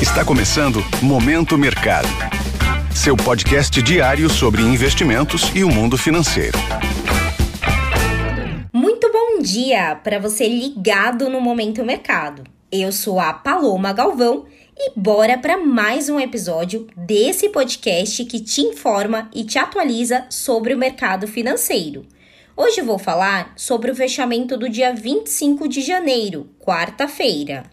Está começando Momento Mercado. Seu podcast diário sobre investimentos e o mundo financeiro. Muito bom dia para você ligado no Momento Mercado. Eu sou a Paloma Galvão e bora para mais um episódio desse podcast que te informa e te atualiza sobre o mercado financeiro. Hoje vou falar sobre o fechamento do dia 25 de janeiro, quarta-feira.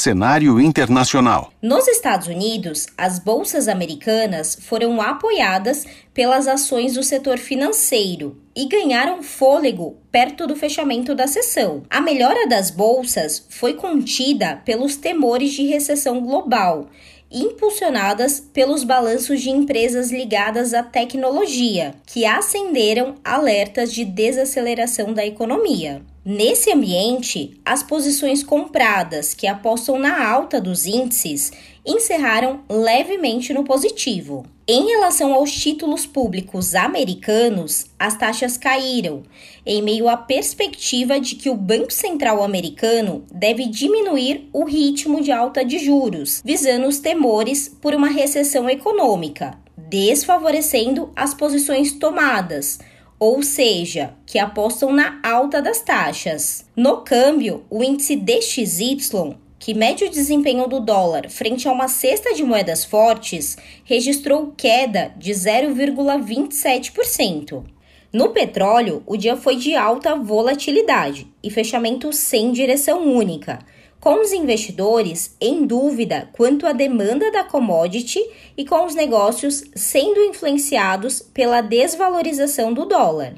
Cenário internacional. Nos Estados Unidos, as bolsas americanas foram apoiadas pelas ações do setor financeiro e ganharam fôlego perto do fechamento da sessão. A melhora das bolsas foi contida pelos temores de recessão global impulsionadas pelos balanços de empresas ligadas à tecnologia, que acenderam alertas de desaceleração da economia. Nesse ambiente, as posições compradas que apostam na alta dos índices encerraram levemente no positivo. Em relação aos títulos públicos americanos, as taxas caíram, em meio à perspectiva de que o Banco Central americano deve diminuir o ritmo de alta de juros, visando os temores por uma recessão econômica, desfavorecendo as posições tomadas ou seja, que apostam na alta das taxas. No câmbio, o índice DXY, que mede o desempenho do dólar frente a uma cesta de moedas fortes, registrou queda de 0,27%. No petróleo, o dia foi de alta volatilidade e fechamento sem direção única com os investidores em dúvida quanto à demanda da commodity e com os negócios sendo influenciados pela desvalorização do dólar.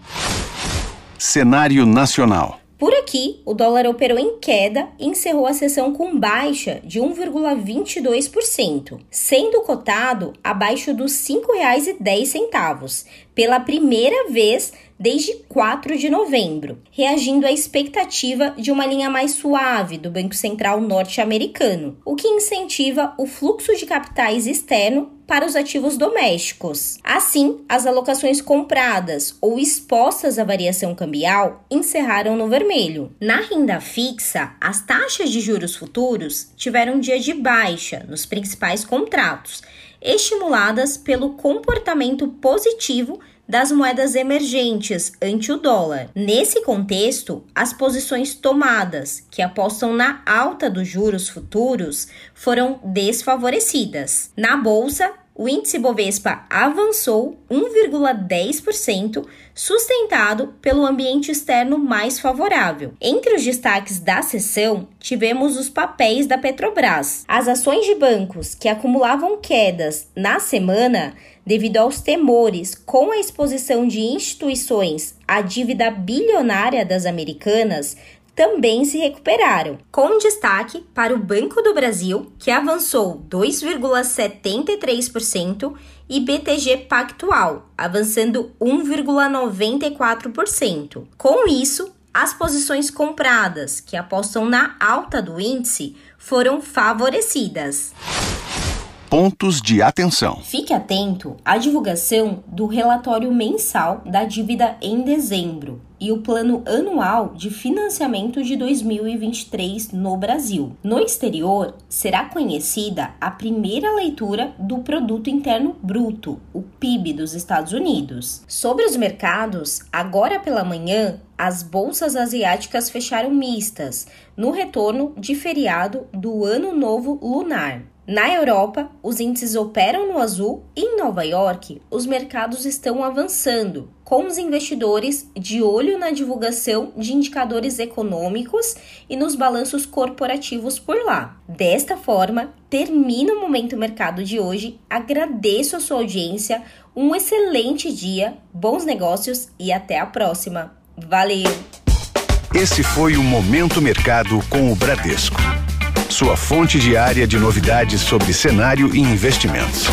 Cenário nacional. Por aqui, o dólar operou em queda e encerrou a sessão com baixa de 1,22%, sendo cotado abaixo dos R$ 5,10, pela primeira vez desde 4 de novembro, reagindo à expectativa de uma linha mais suave do Banco Central norte-americano, o que incentiva o fluxo de capitais externo para os ativos domésticos. Assim, as alocações compradas ou expostas à variação cambial encerraram no vermelho. Na renda fixa, as taxas de juros futuros tiveram um dia de baixa nos principais contratos, estimuladas pelo comportamento positivo das moedas emergentes ante o dólar. Nesse contexto, as posições tomadas, que apostam na alta dos juros futuros, foram desfavorecidas. Na bolsa, o índice Bovespa avançou 1,10%, sustentado pelo ambiente externo mais favorável. Entre os destaques da sessão, tivemos os papéis da Petrobras. As ações de bancos que acumulavam quedas na semana devido aos temores com a exposição de instituições à dívida bilionária das americanas também se recuperaram, com destaque para o Banco do Brasil, que avançou 2,73%, e BTG Pactual, avançando 1,94%. Com isso, as posições compradas, que apostam na alta do índice, foram favorecidas pontos de atenção. Fique atento à divulgação do relatório mensal da dívida em dezembro e o plano anual de financiamento de 2023 no Brasil. No exterior, será conhecida a primeira leitura do Produto Interno Bruto, o PIB dos Estados Unidos. Sobre os mercados, agora pela manhã, as bolsas asiáticas fecharam mistas, no retorno de feriado do Ano Novo Lunar. Na Europa, os índices operam no azul e em Nova York, os mercados estão avançando, com os investidores de olho na divulgação de indicadores econômicos e nos balanços corporativos por lá. Desta forma, termina o Momento Mercado de hoje. Agradeço a sua audiência, um excelente dia, bons negócios e até a próxima. Valeu! Esse foi o Momento Mercado com o Bradesco sua fonte diária de novidades sobre cenário e investimentos.